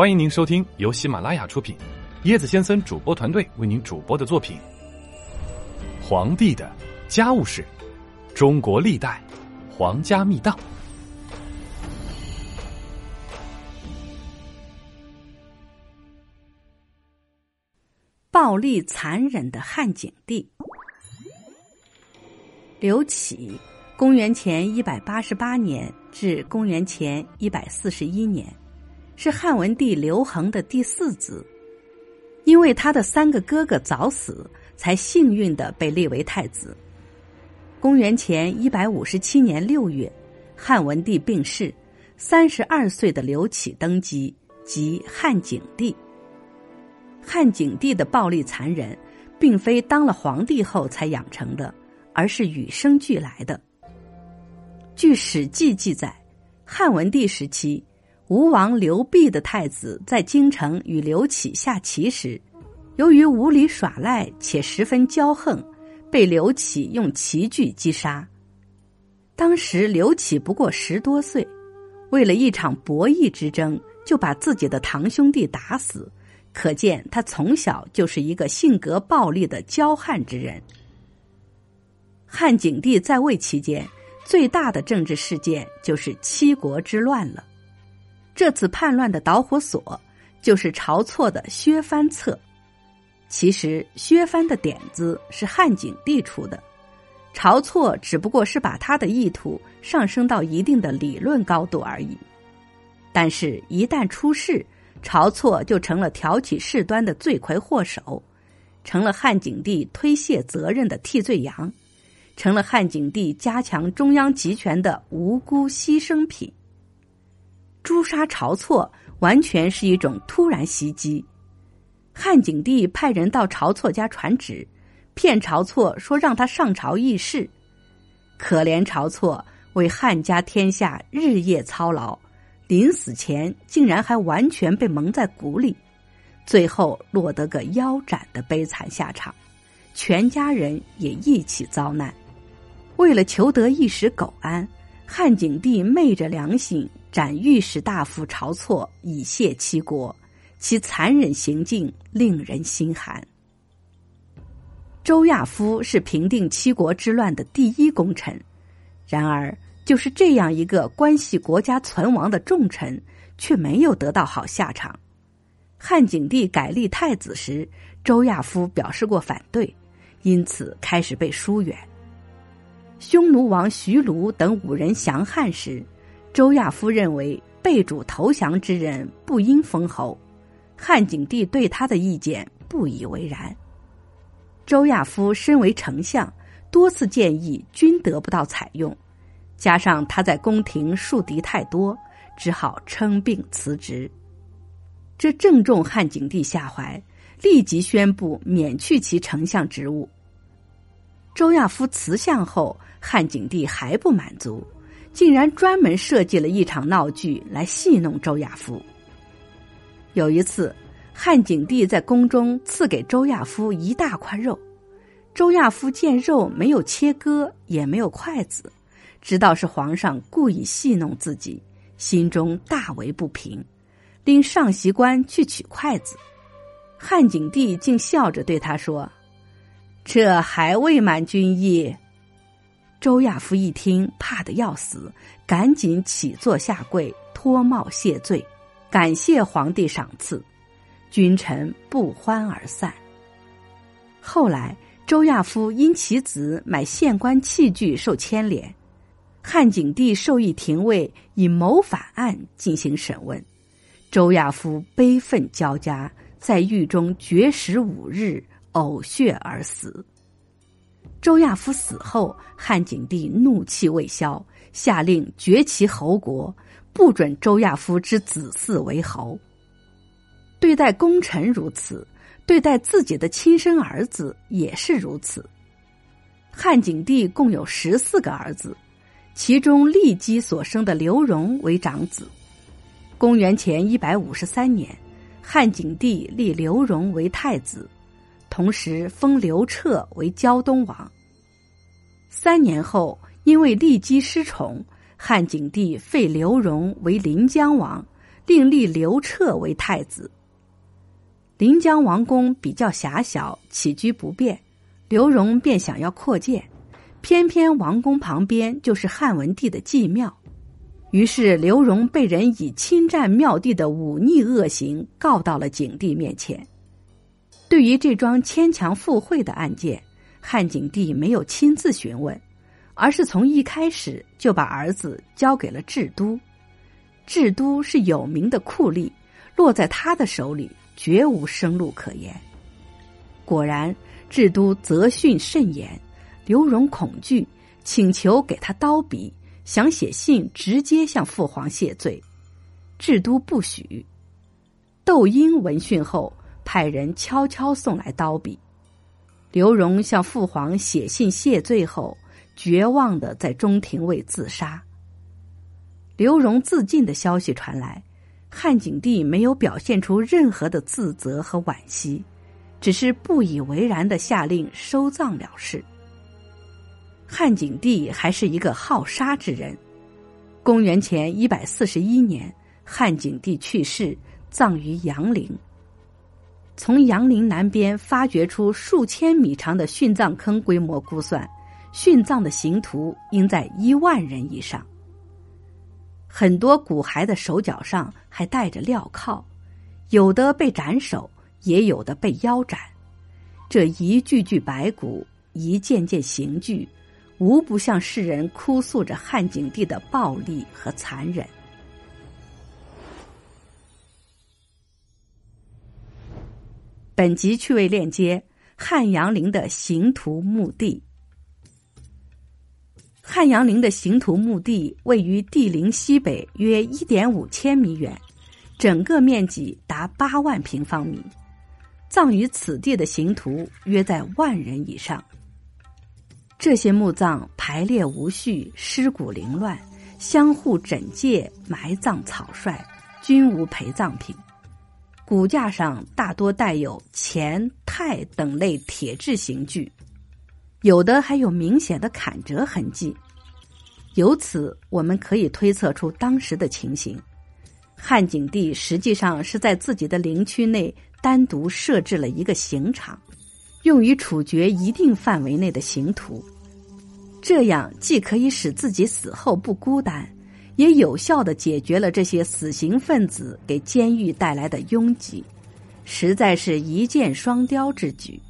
欢迎您收听由喜马拉雅出品，椰子先生主播团队为您主播的作品《皇帝的家务事：中国历代皇家秘档》。暴力残忍的汉景帝刘启，公元前一百八十八年至公元前一百四十一年，是汉文帝刘恒的第四子。因为他的三个哥哥早死，才幸运的被立为太子。公元前一百五十七年六月，汉文帝病逝，三十二岁的刘启登基，即汉景帝。汉景帝的暴力残忍，并非当了皇帝后才养成的，而是与生俱来的。据《史记》记载，汉文帝时期，吴王刘濞的太子在京城与刘启下棋时，由于无理耍赖且十分骄横，被刘启用棋具击杀。当时刘启不过十多岁，为了一场博弈之争，就把自己的堂兄弟打死。可见他从小就是一个性格暴戾的骄悍之人。汉景帝在位期间，最大的政治事件就是七国之乱了。这次叛乱的导火索就是晁错的削藩策。其实削藩的点子是汉景帝出的，晁错只不过是把他的意图上升到一定的理论高度而已。但是，一旦出事，晁错就成了挑起事端的罪魁祸首，成了汉景帝推卸责任的替罪羊，成了汉景帝加强中央集权的无辜牺牲品。诛杀晁错完全是一种突然袭击。汉景帝派人到晁错家传旨，骗晁错说让他上朝议事。可怜晁错为汉家天下日夜操劳。临死前竟然还完全被蒙在鼓里，最后落得个腰斩的悲惨下场，全家人也一起遭难。为了求得一时苟安，汉景帝昧着良心斩御史大夫晁错以谢七国，其残忍行径令人心寒。周亚夫是平定七国之乱的第一功臣，然而。就是这样一个关系国家存亡的重臣，却没有得到好下场。汉景帝改立太子时，周亚夫表示过反对，因此开始被疏远。匈奴王徐卢等五人降汉时，周亚夫认为被主投降之人不应封侯，汉景帝对他的意见不以为然。周亚夫身为丞相，多次建议均得不到采用。加上他在宫廷树敌太多，只好称病辞职。这正中汉景帝下怀，立即宣布免去其丞相职务。周亚夫辞相后，汉景帝还不满足，竟然专门设计了一场闹剧来戏弄周亚夫。有一次，汉景帝在宫中赐给周亚夫一大块肉，周亚夫见肉没有切割，也没有筷子。知道是皇上故意戏弄自己，心中大为不平，令上席官去取筷子。汉景帝竟笑着对他说：“这还未满军意。”周亚夫一听，怕的要死，赶紧起坐下跪，脱帽谢罪，感谢皇帝赏赐。君臣不欢而散。后来，周亚夫因其子买县官器具受牵连。汉景帝授意廷尉以谋反案进行审问，周亚夫悲愤交加，在狱中绝食五日，呕血而死。周亚夫死后，汉景帝怒气未消，下令绝其侯国，不准周亚夫之子嗣为侯。对待功臣如此，对待自己的亲生儿子也是如此。汉景帝共有十四个儿子。其中，骊姬所生的刘荣为长子。公元前一百五十三年，汉景帝立刘荣为太子，同时封刘彻为胶东王。三年后，因为骊姬失宠，汉景帝废刘荣为临江王，另立刘彻为太子。临江王宫比较狭小，起居不便，刘荣便想要扩建，偏偏王宫旁边就是汉文帝的祭庙，于是刘荣被人以侵占庙地的忤逆恶行告到了景帝面前。对于这桩牵强附会的案件，汉景帝没有亲自询问，而是从一开始就把儿子交给了智都。智都是有名的酷吏，落在他的手里。绝无生路可言。果然，智都责训甚严，刘荣恐惧，请求给他刀笔，想写信直接向父皇谢罪。智都不许。窦婴闻讯后，派人悄悄送来刀笔。刘荣向父皇写信谢罪后，绝望的在中庭位自杀。刘荣自尽的消息传来。汉景帝没有表现出任何的自责和惋惜，只是不以为然的下令收葬了事。汉景帝还是一个好杀之人。公元前一百四十一年，汉景帝去世，葬于杨陵。从杨陵南边发掘出数千米长的殉葬坑规模估算，殉葬的刑徒应在一万人以上。很多骨骸的手脚上还带着镣铐，有的被斩首，也有的被腰斩。这一具具白骨，一件件刑具，无不向世人哭诉着汉景帝的暴力和残忍。本集趣味链接：汉阳陵的刑徒墓地。汉阳陵的刑徒墓地位于帝陵西北约一点五千米远，整个面积达八万平方米。葬于此地的刑徒约在万人以上。这些墓葬排列无序，尸骨凌乱，相互枕藉，埋葬草率，均无陪葬品。骨架上大多带有钱、钛等类铁质刑具。有的还有明显的砍折痕迹，由此我们可以推测出当时的情形：汉景帝实际上是在自己的陵区内单独设置了一个刑场，用于处决一定范围内的刑徒。这样既可以使自己死后不孤单，也有效的解决了这些死刑分子给监狱带来的拥挤，实在是一箭双雕之举。